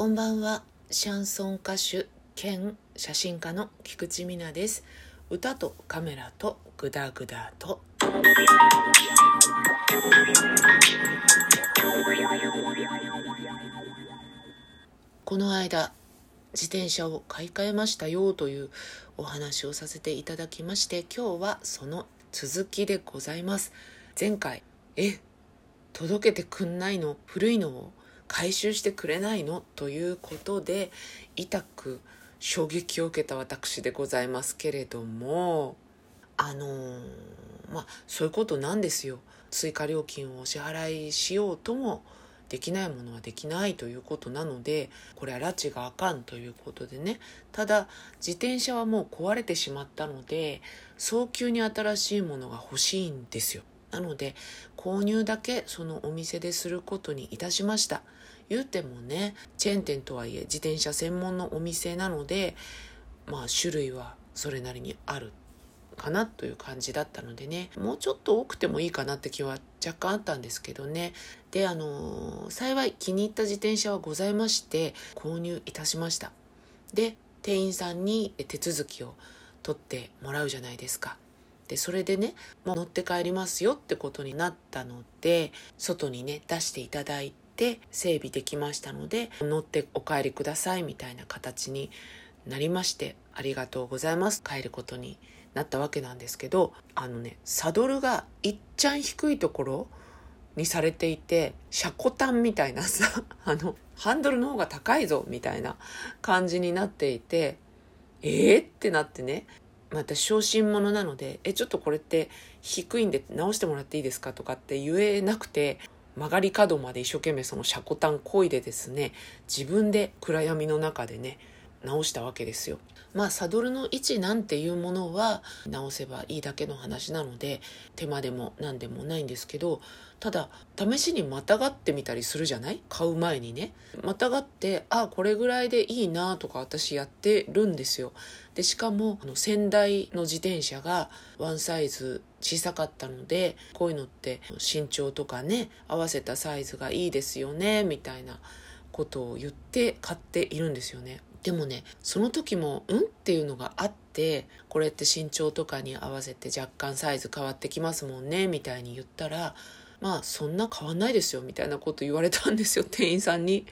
こんばんは。シャンソン歌手兼写真家の菊池美奈です。歌とカメラとグダグダと。この間自転車を買い替えましたよというお話をさせていただきまして今日はその続きでございます。前回え届けてくんないの？古いのを回収してくれないの？ということで痛く衝撃を受けた私でございますけれどもあの、まあそういうことなんですよ。追加料金をお支払いしようともできないものはできないということなのでこれは拉致があかんということでね。ただ自転車はもう壊れてしまったので早急に新しいものが欲しいんですよ。なので購入だけそのお店ですることにいたしました。言うてもねチェーン店とはいえ自転車専門のお店なのでまあ種類はそれなりにあるかなという感じだったのでねもうちょっと多くてもいいかなって気は若干あったんですけどね。であのー、幸い気に入った自転車はございまして購入いたしました。で店員さんに手続きを取ってもらうじゃないですか。でそれでねもう乗って帰りますよってことになったので外にね出していただいて整備できましたので乗ってお帰りくださいみたいな形になりましてありがとうございます帰ることになったわけなんですけどあのねサドルがいっちゃん低いところにされていてシャコタンみたいなさ あのハンドルの方が高いぞみたいな感じになっていてえー、ってなってねまた小心者なので「えちょっとこれって低いんで直してもらっていいですか?」とかって言えなくて曲がり角まで一生懸命その車庫炭こいでですね自分で暗闇の中でね直したわけですよ。まあサドルの位置なんていうものは直せばいいだけの話なので手間でも何でもないんですけどただ試しにまたがってみたりするじゃない？買う前にね。またがってあこれぐらいでいいなとか私やってるんですよ。でしかもあの先代の自転車がワンサイズ小さかったのでこういうのって身長とかね合わせたサイズがいいですよねみたいなことを言って買っているんですよね。でもねその時も「うん?」っていうのがあってこれって身長とかに合わせて若干サイズ変わってきますもんねみたいに言ったらまあそんな変わんないですよみたいなこと言われたんですよ 店員さんに。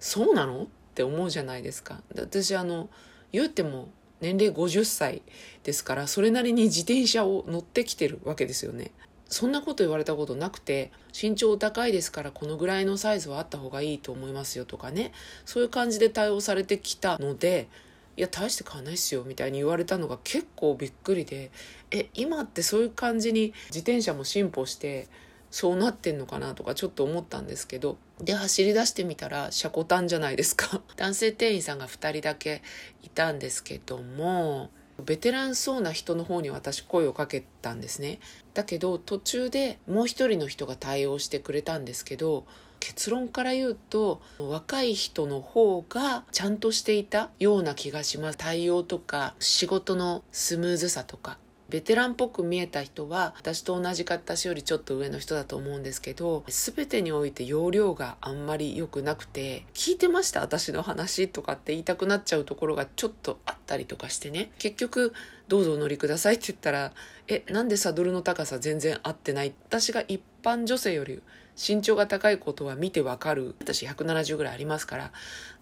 そうなの？って思うじゃないですか。私あの言うても年齢50歳ですからそれなりに自転車を乗ってきてるわけですよね。そんなこと言われたことなくて身長高いですからこのぐらいのサイズはあった方がいいと思いますよとかね。そういう感じで対応されてきたのでいや大して変わないっすよみたいに言われたのが結構びっくりでえ今ってそういう感じに自転車も進歩してそうなってんのかなとかちょっと思ったんですけどで走り出してみたら車庫端じゃないですか。男性店員さんが2人だけいたんですけどもベテランそうな人の方に私声をかけたんですね。だけど途中でもう一人の人が対応してくれたんですけど結論から言うと若い人の方がちゃんとしていたような気がします。対応とか仕事のスムーズさとか。ベテランっぽく見えた人は私と同じか私よりちょっと上の人だと思うんですけど全てにおいて容量があんまり良くなくて聞いてました私の話とかって言いたくなっちゃうところがちょっとあったりとかしてね。結局どうぞお乗りくださいって言ったらえなんでサドルの高さ全然合ってない？私が一般女性より身長が高いことは見てわかる。私170ぐらいありますから。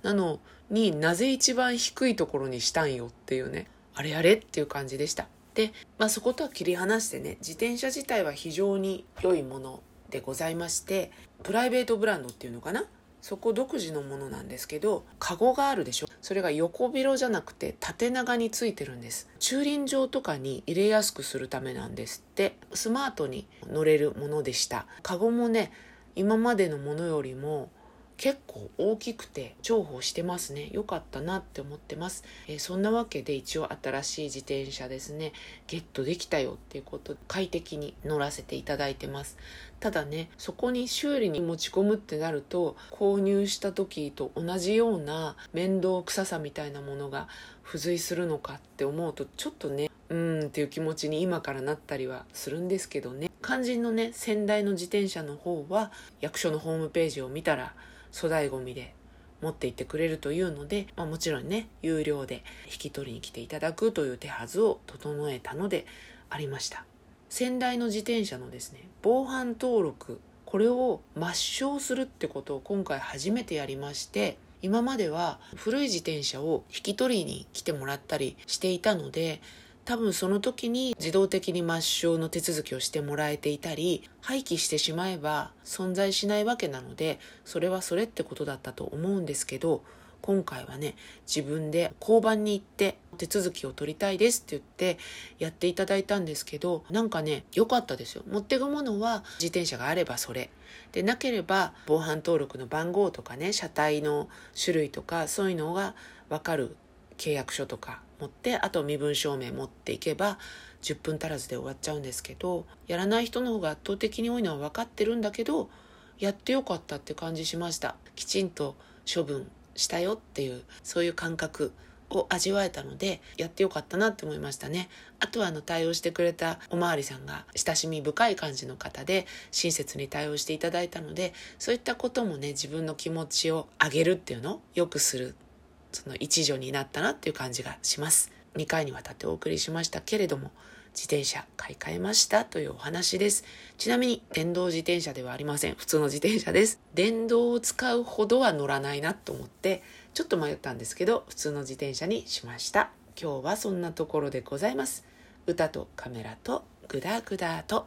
なのになぜ一番低いところにしたんよっていうねあれあれっていう感じでした。で、まあ、そことは切り離してね自転車自体は非常に良いものでございましてプライベートブランドっていうのかな？そこ独自のものなんですけどカゴがあるでしょ？それが横広じゃなくて縦長についてるんです。駐輪場とかに入れやすくするためなんですって。スマートに乗れるものでした。カゴもね今までのものよりも結構大きくて重宝してますね。良かったなって思ってます、えー、そんなわけで一応新しい自転車ですね。ゲットできたよっていうことで快適に乗らせていただいてます。ただねそこに修理に持ち込むってなると購入した時と同じような面倒くささみたいなものが付随するのかって思うとちょっとねうんっていう気持ちに今からなったりはするんですけどね。肝心のね先代の自転車の方は役所のホームページを見たら粗大ごみで持って行ってくれるというので、まあ、もちろんね有料で引き取りに来ていただくという手はずを整えたのでありました。先代の自転車のですね防犯登録これを抹消するってことを今回初めてやりまして今までは古い自転車を引き取りに来てもらったりしていたので多分その時に自動的に抹消の手続きをしてもらえていたり廃棄してしまえば存在しないわけなのでそれはそれってことだったと思うんですけど今回はね自分で交番に行って手続きを取りたいですって言ってやっていただいたんですけどなんかね良かったですよ。持ってくものは自転車があればそれ。でなければ防犯登録の番号とかね車体の種類とかそういうのが分かる契約書とか持ってあと身分証明持っていけば10分足らずで終わっちゃうんですけどやらない人の方が圧倒的に多いのは分かってるんだけどやってよかったって感じしました。きちんと処分したよっていうそういう感覚を味わえたのでやってよかったなって思いましたね。あとはあの対応してくれたおまわりさんが親しみ深い感じの方で親切に対応していただいたのでそういったこともね自分の気持ちを上げるっていうのを良くするその一助になったなっていう感じがします2回にわたってお送りしましたけれども自転車買い替えましたというお話です。ちなみに電動自転車ではありません。普通の自転車です。電動を使うほどは乗らないなと思ってちょっと迷ったんですけど普通の自転車にしました。今日はそんなところでございます。歌とカメラとグダグダと